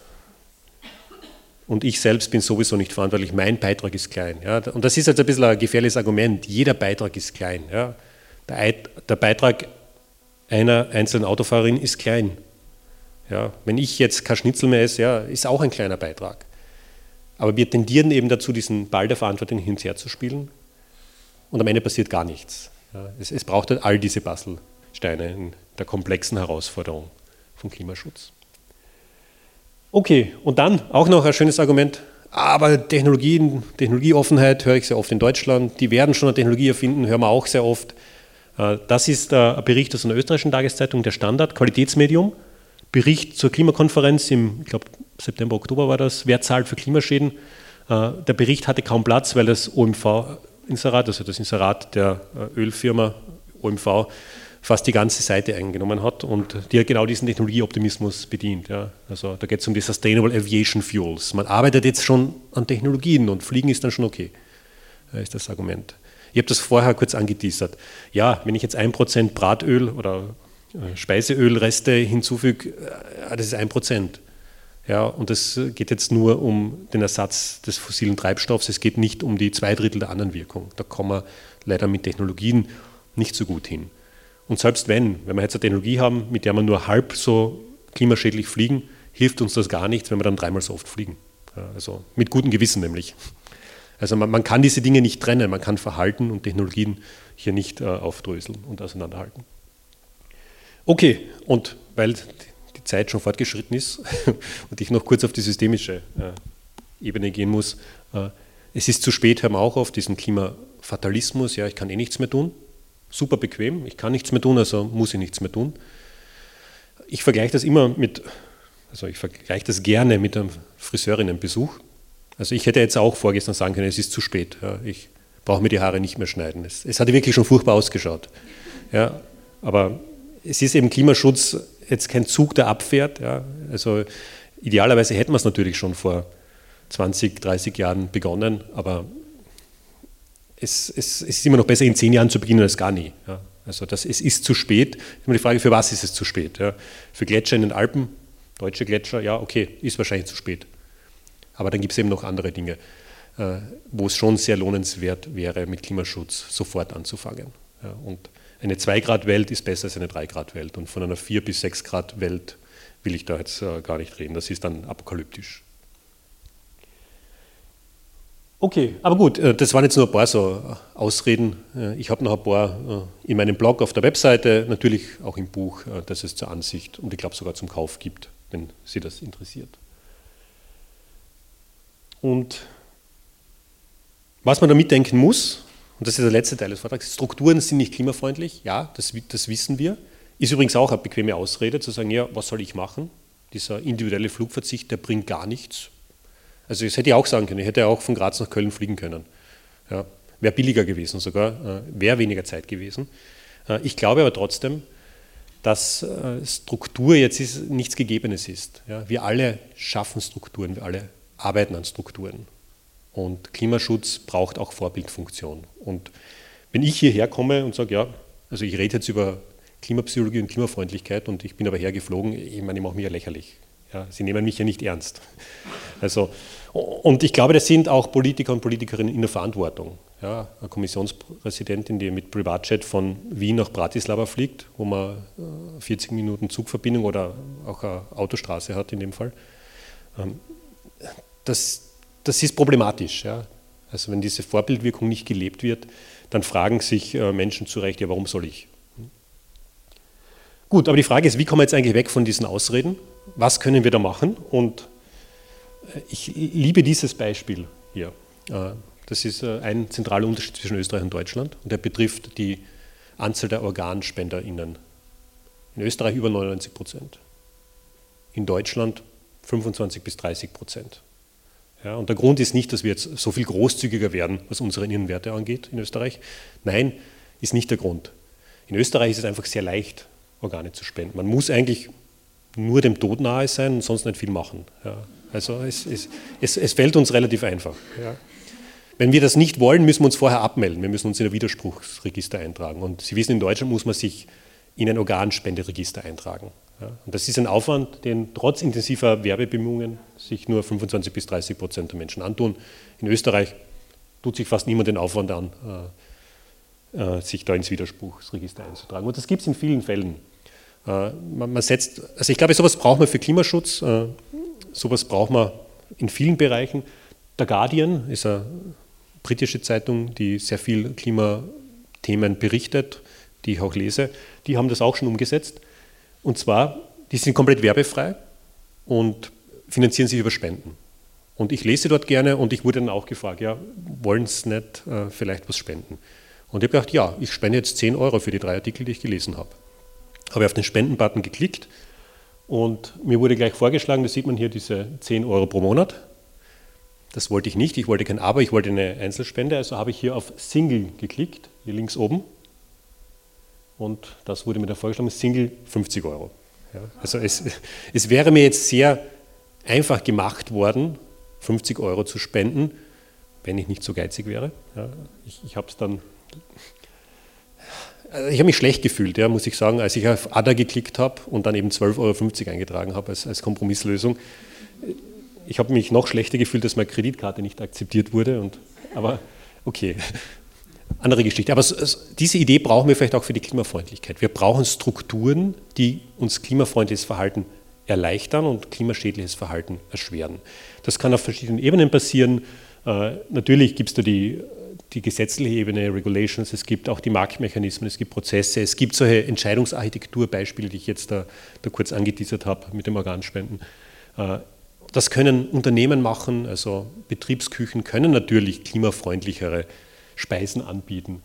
und ich selbst bin sowieso nicht verantwortlich. Mein Beitrag ist klein. Ja. Und das ist jetzt ein bisschen ein gefährliches Argument. Jeder Beitrag ist klein. Ja. Der, der Beitrag einer einzelnen Autofahrerin ist klein. Ja, wenn ich jetzt kein Schnitzel mehr esse, ja, ist auch ein kleiner Beitrag. Aber wir tendieren eben dazu, diesen Ball der Verantwortung hin und her zu spielen. Und am Ende passiert gar nichts. Ja, es, es, braucht halt all diese Bastelsteine in der komplexen Herausforderung vom Klimaschutz. Okay, und dann auch noch ein schönes Argument. Aber Technologien, Technologieoffenheit höre ich sehr oft in Deutschland. Die werden schon eine Technologie erfinden, hören wir auch sehr oft. Äh, das ist äh, ein Bericht aus einer österreichischen Tageszeitung, der Standard, Qualitätsmedium. Bericht zur Klimakonferenz im, ich glaube, September, Oktober war das, wer zahlt für Klimaschäden. Äh, der Bericht hatte kaum Platz, weil das OMV-Inserat, also das Inserat der Ölfirma OMV, fast die ganze Seite eingenommen hat und die hat genau diesen Technologieoptimismus bedient. Ja. Also da geht es um die Sustainable Aviation Fuels. Man arbeitet jetzt schon an Technologien und Fliegen ist dann schon okay, ist das Argument. Ich habe das vorher kurz angeteasert. Ja, wenn ich jetzt ein Prozent Bratöl oder äh, Speiseölreste hinzufüge, äh, das ist ein Prozent. Ja, und es geht jetzt nur um den Ersatz des fossilen Treibstoffs. Es geht nicht um die zwei Drittel der anderen Wirkung. Da kommen wir leider mit Technologien nicht so gut hin. Und selbst wenn, wenn wir jetzt eine Technologie haben, mit der wir nur halb so klimaschädlich fliegen, hilft uns das gar nichts, wenn wir dann dreimal so oft fliegen. Also mit gutem Gewissen nämlich. Also man, man, kann diese Dinge nicht trennen, man kann Verhalten und Technologien hier nicht äh, aufdröseln und auseinanderhalten. Okay, und weil die Zeit schon fortgeschritten ist und ich noch kurz auf die systemische äh, Ebene gehen muss, äh, es ist zu spät, hören wir auch auf diesen Klimafatalismus, ja, ich kann eh nichts mehr tun. Super bequem, ich kann nichts mehr tun, also muss ich nichts mehr tun. Ich vergleiche das immer mit, also ich vergleiche das gerne mit einem Friseurinnenbesuch. Also ich hätte jetzt auch vorgestern sagen können, es ist zu spät, ja, ich brauche mir die Haare nicht mehr schneiden. Es, es hatte wirklich schon furchtbar ausgeschaut. Ja, aber es ist eben Klimaschutz jetzt kein Zug, der abfährt. Ja. Also idealerweise hätten wir es natürlich schon vor 20, 30 Jahren begonnen, aber es, es, es, ist immer noch besser, in zehn Jahren zu beginnen als gar nie. Ja. Also das, es ist zu spät. Immer die Frage, für was ist es zu spät? Ja. Für Gletscher in den Alpen, deutsche Gletscher, ja, okay, ist wahrscheinlich zu spät. Aber dann gibt es eben noch andere Dinge, äh, wo es schon sehr lohnenswert wäre, mit Klimaschutz sofort anzufangen. Ja. Und eine 2-Grad-Welt ist besser als eine 3-Grad-Welt. Und von einer 4 bis 6 Grad-Welt will ich da jetzt äh, gar nicht reden. Das ist dann apokalyptisch. Okay, aber gut, äh, das waren jetzt nur ein paar so äh, Ausreden. Ich habe noch ein paar in meinem Blog auf der Webseite, natürlich auch im Buch, das es zur Ansicht und ich glaube sogar zum Kauf gibt, wenn Sie das interessiert. Und was man da mitdenken muss, und das ist der letzte Teil des Vortrags, Strukturen sind nicht klimafreundlich, ja, das, das wissen wir. Ist übrigens auch eine bequeme Ausrede zu sagen, ja, was soll ich machen? Dieser individuelle Flugverzicht, der bringt gar nichts. Also das hätte ich auch sagen können, ich hätte auch von Graz nach Köln fliegen können. Ja, wäre billiger gewesen sogar, äh, wäre weniger Zeit gewesen. Äh, ich glaube aber trotzdem, dass äh, Struktur jetzt ist, nichts Gegebenes ist. Ja, wir alle schaffen Strukturen, wir alle arbeiten an Strukturen. Und Klimaschutz braucht auch Vorbildfunktion. Und wenn ich hierher komme und sage, ja, also ich rede jetzt über Klimapsychologie und Klimafreundlichkeit und ich bin aber hergeflogen, ich meine, ich mache mich ja lächerlich. Ja, sie nehmen mich ja nicht ernst. Also, und ich glaube, das sind auch Politiker und Politikerinnen in der Verantwortung. Ja, eine Kommissionspräsidentin, die mit Privatjet von Wien nach Bratislava fliegt, wo man 40 äh, Minuten Zugverbindung oder auch eine Autostraße hat in dem Fall. Ähm, das, das ist problematisch. Ja. Also wenn diese Vorbildwirkung nicht gelebt wird, dann fragen sich äh, Menschen zu Recht, ja, warum soll ich? Gut, aber die Frage ist, wie kommen wir jetzt eigentlich weg von diesen Ausreden? Was können wir da machen? Und ich liebe dieses Beispiel hier. Äh, das ist ein zentraler Unterschied zwischen Österreich und Deutschland und der betrifft die Anzahl der OrganspenderInnen. In Österreich über 99 Prozent. In Deutschland 25 bis 30 Prozent. Ja, und der Grund ist nicht, dass wir jetzt so viel großzügiger werden, was unsere Innenwerte angeht in Österreich. Nein, ist nicht der Grund. In Österreich ist es einfach sehr leicht, Organe zu spenden. Man muss eigentlich nur dem Tod nahe sein und sonst nicht viel machen. Ja, also es, es, es, es, fällt uns relativ einfach. Ja. Wenn wir das nicht wollen, müssen wir uns vorher abmelden. Wir müssen uns in ein Widerspruchsregister eintragen. Und Sie wissen, in Deutschland muss man sich in ein Organspenderegister eintragen. Ja, und das ist ein Aufwand, den trotz intensiver Werbebemühungen sich nur 25 bis 30 Prozent der Menschen antun. In Österreich tut sich fast niemand den Aufwand an, äh, äh, sich da ins Widerspruchsregister einzutragen. Und das gibt es in vielen Fällen. Äh, man, man, setzt, also ich glaube, sowas braucht man für Klimaschutz, äh, sowas braucht man in vielen Bereichen. Der Guardian ist eine britische Zeitung, die sehr viel Klimathemen berichtet, die ich auch lese. Die haben das auch schon umgesetzt. Und zwar, die sind komplett werbefrei und finanzieren sich über Spenden. Und ich lese dort gerne und ich wurde dann auch gefragt, ja, wollen Sie nicht äh, vielleicht was spenden? Und ich habe gedacht, ja, ich spende jetzt 10 Euro für die drei Artikel, die ich gelesen habe. Habe auf den Spenden-Button geklickt und mir wurde gleich vorgeschlagen, da sieht man hier diese 10 Euro pro Monat. Das wollte ich nicht, ich wollte kein Abo, ich wollte eine Einzelspende, also habe ich hier auf Single geklickt, hier links oben und das wurde mir dann vorgeschlagen, Single 50 Euro. Ja, also es, es wäre mir jetzt sehr einfach gemacht worden, 50 Euro zu spenden, wenn ich nicht so geizig wäre. Ja, ich ich habe es dann, ich habe mich schlecht gefühlt, ja, muss ich sagen, als ich auf ADA geklickt habe und dann eben 12,50 Euro eingetragen habe als, als Kompromisslösung. Ich habe mich noch schlechter gefühlt, dass meine Kreditkarte nicht akzeptiert wurde. Und, aber okay, andere Geschichte. Aber diese Idee brauchen wir vielleicht auch für die Klimafreundlichkeit. Wir brauchen Strukturen, die uns klimafreundliches Verhalten erleichtern und klimaschädliches Verhalten erschweren. Das kann auf verschiedenen Ebenen passieren. Äh, natürlich gibt es da die, die gesetzliche Ebene, Regulations, es gibt auch die Marktmechanismen, es gibt Prozesse, es gibt solche Entscheidungsarchitekturbeispiele, die ich jetzt da, da kurz angeteasert habe mit dem Organspenden. Äh, das können Unternehmen machen, also Betriebsküchen können natürlich klimafreundlichere Speisen anbieten.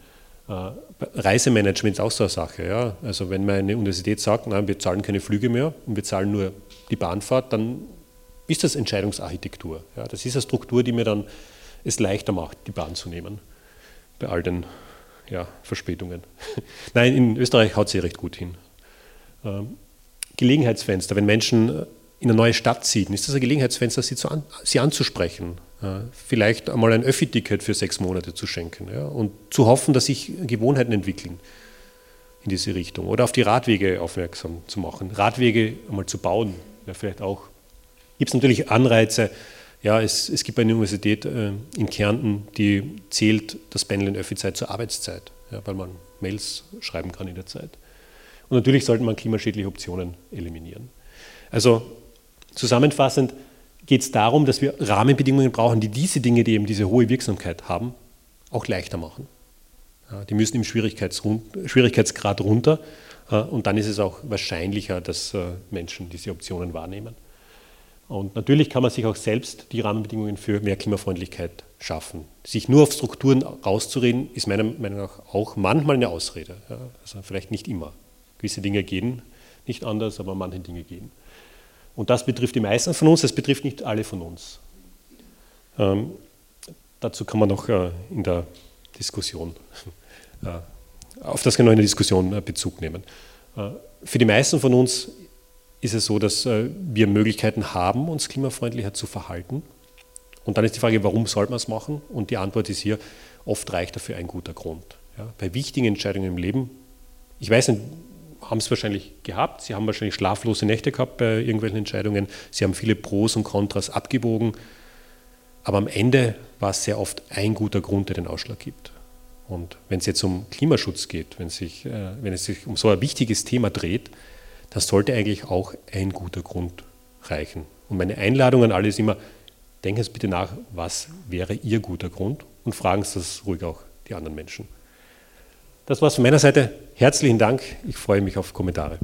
Äh, Reisemanagement ist auch so eine Sache. Ja? Also wenn meine Universität sagt, nein, wir zahlen keine Flüge mehr und wir zahlen nur die Bahnfahrt, dann ist das Entscheidungsarchitektur. Ja? Das ist eine Struktur, die mir dann es leichter macht, die Bahn zu nehmen, bei all den ja, Verspätungen. Nein, in Österreich haut sie recht gut hin. Ähm, Gelegenheitsfenster, wenn Menschen in eine neue Stadt ziehen, ist das ein Gelegenheitsfenster, sie, an, sie anzusprechen, vielleicht einmal ein Öffi-Ticket für sechs Monate zu schenken ja, und zu hoffen, dass sich Gewohnheiten entwickeln in diese Richtung oder auf die Radwege aufmerksam zu machen, Radwege einmal zu bauen, ja, vielleicht auch. Gibt es natürlich Anreize, ja, es, es gibt eine Universität äh, in Kärnten, die zählt das Pendeln in Öffi-Zeit zur Arbeitszeit, ja, weil man Mails schreiben kann in der Zeit. Und natürlich sollte man klimaschädliche Optionen eliminieren. Also zusammenfassend, geht es darum, dass wir Rahmenbedingungen brauchen, die diese Dinge, die eben diese hohe Wirksamkeit haben, auch leichter machen. Ja, die müssen im Schwierigkeitsgrad runter äh, und dann ist es auch wahrscheinlicher, dass äh, Menschen diese Optionen wahrnehmen. Und natürlich kann man sich auch selbst die Rahmenbedingungen für mehr Klimafreundlichkeit schaffen. Sich nur auf Strukturen rauszureden, ist meiner Meinung nach auch manchmal eine Ausrede. Ja, also vielleicht nicht immer. Gewisse Dinge gehen nicht anders, aber manche Dinge gehen. Und das betrifft die meisten von uns, das betrifft nicht alle von uns. Ähm, dazu kann man noch äh, in der Diskussion, äh, auf das man in der Diskussion äh, Bezug nehmen. Äh, für die meisten von uns ist es so, dass äh, wir Möglichkeiten haben, uns klimafreundlicher zu verhalten. Und dann ist die Frage, warum soll man es machen? Und die Antwort ist hier, oft reicht dafür ein guter Grund. Ja, bei wichtigen Entscheidungen im Leben, ich weiß nicht, haben es wahrscheinlich gehabt, sie haben wahrscheinlich schlaflose Nächte gehabt bei irgendwelchen Entscheidungen, sie haben viele Pros und Kontras abgewogen, aber am Ende war es sehr oft ein guter Grund, der den Ausschlag gibt. Und wenn es jetzt um Klimaschutz geht, wenn, sich, äh, wenn es sich um so ein wichtiges Thema dreht, dann sollte eigentlich auch ein guter Grund reichen. Und meine Einladung an alle ist immer, denken Sie bitte nach, was wäre Ihr guter Grund und fragen Sie das ruhig auch die anderen Menschen. Das war's von meiner Seite. Herzlichen Dank. Ich freue mich auf Kommentare.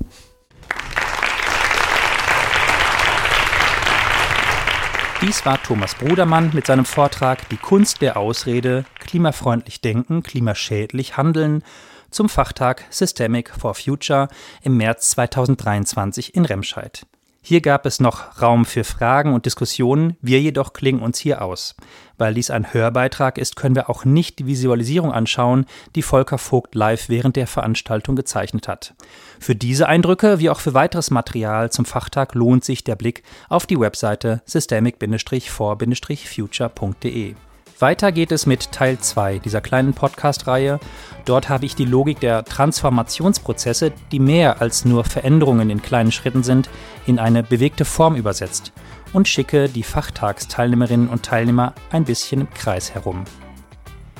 Dies war Thomas Brudermann mit seinem Vortrag Die Kunst der Ausrede, klimafreundlich denken, klimaschädlich handeln zum Fachtag Systemic for Future im März 2023 in Remscheid. Hier gab es noch Raum für Fragen und Diskussionen, wir jedoch klingen uns hier aus. Weil dies ein Hörbeitrag ist, können wir auch nicht die Visualisierung anschauen, die Volker Vogt live während der Veranstaltung gezeichnet hat. Für diese Eindrücke wie auch für weiteres Material zum Fachtag lohnt sich der Blick auf die Webseite systemic-for-future.de. Weiter geht es mit Teil 2 dieser kleinen Podcast-Reihe. Dort habe ich die Logik der Transformationsprozesse, die mehr als nur Veränderungen in kleinen Schritten sind, in eine bewegte Form übersetzt und schicke die Fachtagsteilnehmerinnen und Teilnehmer ein bisschen im Kreis herum.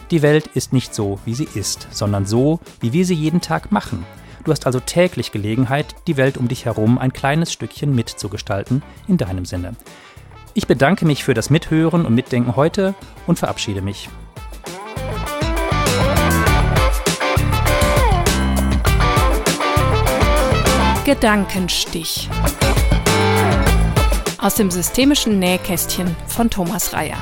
Die Welt ist nicht so, wie sie ist, sondern so, wie wir sie jeden Tag machen. Du hast also täglich Gelegenheit, die Welt um dich herum ein kleines Stückchen mitzugestalten, in deinem Sinne. Ich bedanke mich für das Mithören und Mitdenken heute und verabschiede mich. Gedankenstich. Aus dem systemischen Nähkästchen von Thomas Reyer.